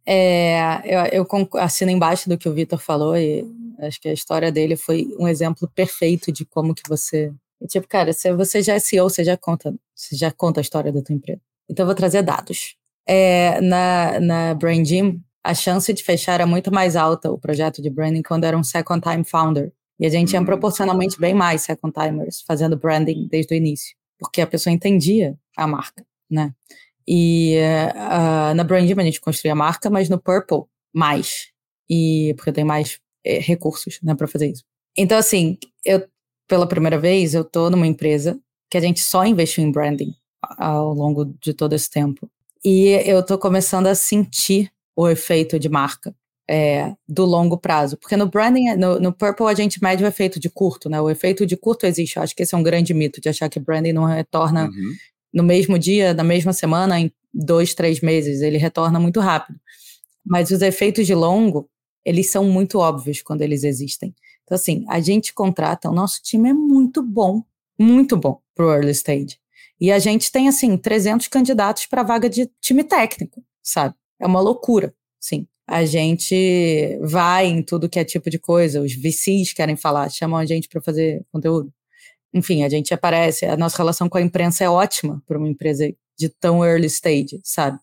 Speaker 3: É, eu, eu assino embaixo do que o Vitor falou e acho que a história dele foi um exemplo perfeito de como que você... Tipo, cara, se você já é CEO, você já conta, você já conta a história da tua empresa. Então, eu vou trazer dados. É, na, na Brain Gym, a chance de fechar era muito mais alta, o projeto de branding, quando era um second time founder. E a gente tinha hum. proporcionalmente bem mais second timers fazendo branding desde o início, porque a pessoa entendia a marca, né? E uh, na Brand a gente construía a marca, mas no Purple, mais. E porque tem mais é, recursos, né, para fazer isso. Então, assim, eu, pela primeira vez, eu tô numa empresa que a gente só investiu em branding ao longo de todo esse tempo. E eu tô começando a sentir o efeito de marca é, do longo prazo. Porque no branding, no, no, Purple, a gente mede o efeito de curto, né? O efeito de curto existe. Eu acho que esse é um grande mito de achar que branding não retorna uhum no mesmo dia, na mesma semana, em dois, três meses. Ele retorna muito rápido. Mas os efeitos de longo, eles são muito óbvios quando eles existem. Então, assim, a gente contrata, o nosso time é muito bom, muito bom para o early stage. E a gente tem, assim, 300 candidatos para vaga de time técnico, sabe? É uma loucura, sim. A gente vai em tudo que é tipo de coisa, os VCs querem falar, chamam a gente para fazer conteúdo enfim, a gente aparece, a nossa relação com a imprensa é ótima para uma empresa de tão early stage, sabe?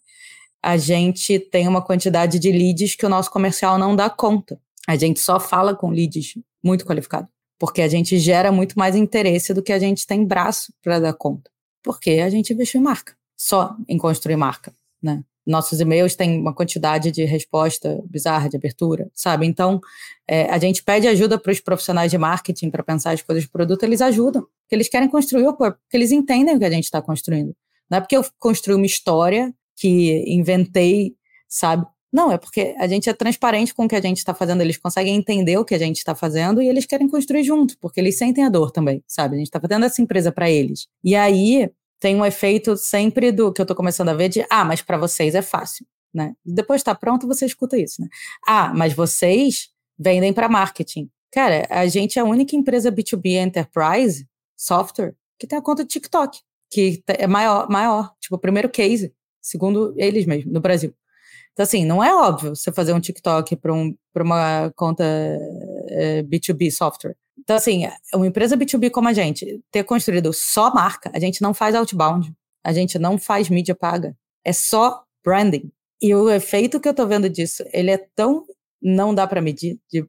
Speaker 3: A gente tem uma quantidade de leads que o nosso comercial não dá conta. A gente só fala com leads muito qualificados, porque a gente gera muito mais interesse do que a gente tem braço para dar conta. Porque a gente investiu em marca, só em construir marca, né? Nossos e-mails têm uma quantidade de resposta bizarra, de abertura, sabe? Então, é, a gente pede ajuda para os profissionais de marketing para pensar as coisas de produto, eles ajudam, porque eles querem construir o corpo, porque eles entendem o que a gente está construindo. Não é porque eu construí uma história que inventei, sabe? Não, é porque a gente é transparente com o que a gente está fazendo, eles conseguem entender o que a gente está fazendo e eles querem construir junto, porque eles sentem a dor também, sabe? A gente está fazendo essa empresa para eles. E aí, tem um efeito sempre do que eu estou começando a ver de ah, mas para vocês é fácil, né? Depois está pronto, você escuta isso, né? Ah, mas vocês vendem para marketing. Cara, a gente é a única empresa B2B Enterprise software que tem a conta de TikTok, que é maior, maior, tipo, o primeiro case, segundo eles mesmo, no Brasil. Então, assim, não é óbvio você fazer um TikTok para um, uma conta B2B software. Então, assim, uma empresa B2B como a gente, ter construído só marca, a gente não faz outbound, a gente não faz mídia paga, é só branding. E o efeito que eu tô vendo disso, ele é tão não dá para medir, de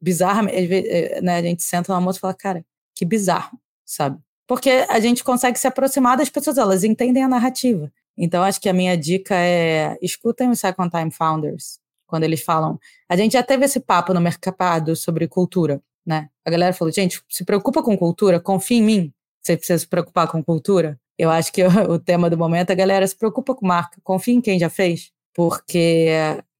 Speaker 3: bizarro, eh, né, a gente senta na moça e fala, cara, que bizarro, sabe? Porque a gente consegue se aproximar das pessoas, elas entendem a narrativa. Então, acho que a minha dica é escutem os Second Time Founders, quando eles falam. A gente já teve esse papo no mercado sobre cultura né? A galera falou, gente, se preocupa com cultura, confia em mim. Você precisa se preocupar com cultura. Eu acho que o, tema do momento, a galera se preocupa com marca, confia em quem já fez, porque,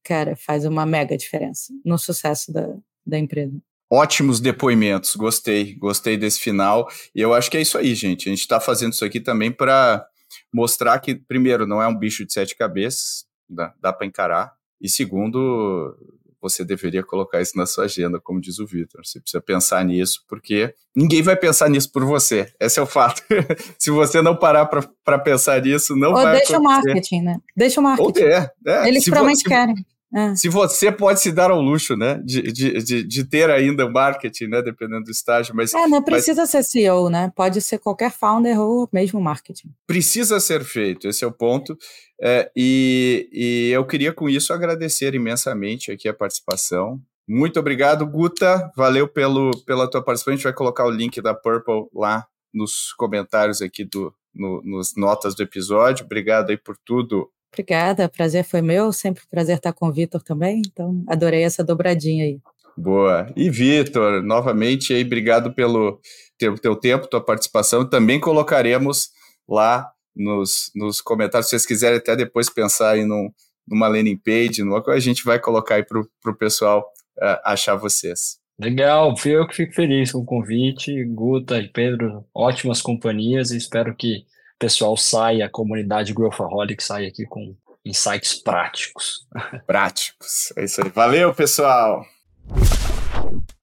Speaker 3: cara, faz uma mega diferença no sucesso da, da empresa.
Speaker 2: Ótimos depoimentos, gostei, gostei desse final. E eu acho que é isso aí, gente. A gente está fazendo isso aqui também para mostrar que, primeiro, não é um bicho de sete cabeças, dá, dá para encarar. E segundo, você deveria colocar isso na sua agenda, como diz o Vitor. Você precisa pensar nisso, porque ninguém vai pensar nisso por você. Esse é o fato. Se você não parar para pensar nisso, não
Speaker 3: Ou
Speaker 2: vai
Speaker 3: deixa acontecer. o marketing, né? Deixa o marketing.
Speaker 2: Ou é, é.
Speaker 3: Eles provavelmente querem.
Speaker 2: É. Se você pode se dar ao luxo, né, de, de, de, de, ter ainda marketing, né, dependendo do estágio, mas...
Speaker 3: É, não precisa mas, ser CEO, né, pode ser qualquer founder ou mesmo marketing.
Speaker 2: Precisa ser feito, esse é o ponto, é, e, e eu queria com isso agradecer imensamente aqui a participação, muito obrigado, Guta, valeu pelo, pela tua participação, a gente vai colocar o link da Purple lá nos comentários aqui do, no, nos notas do episódio, obrigado aí por tudo,
Speaker 3: Obrigada, prazer foi meu, sempre prazer estar com o Vitor também, então adorei essa dobradinha aí.
Speaker 2: Boa. E Vitor, novamente aí, obrigado pelo teu, teu tempo, tua participação. Também colocaremos lá nos, nos comentários, se vocês quiserem até depois pensar em num, numa landing page, numa coisa, a gente vai colocar aí para o pessoal uh, achar vocês.
Speaker 4: Legal, eu que fico feliz com o convite. Guta e Pedro, ótimas companhias e espero que pessoal saia, a comunidade Growthaholic saia aqui com insights práticos.
Speaker 2: Práticos, é isso aí. Valeu, pessoal!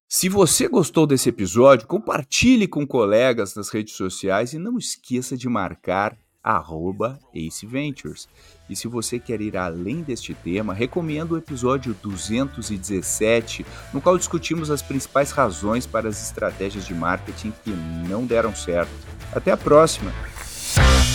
Speaker 2: Se você gostou desse episódio, compartilhe com colegas nas redes sociais e não esqueça de marcar arroba Ace Ventures. E se você quer ir além deste tema, recomendo o episódio 217, no qual discutimos as principais razões para as estratégias de marketing que não deram certo. Até a próxima! Bye.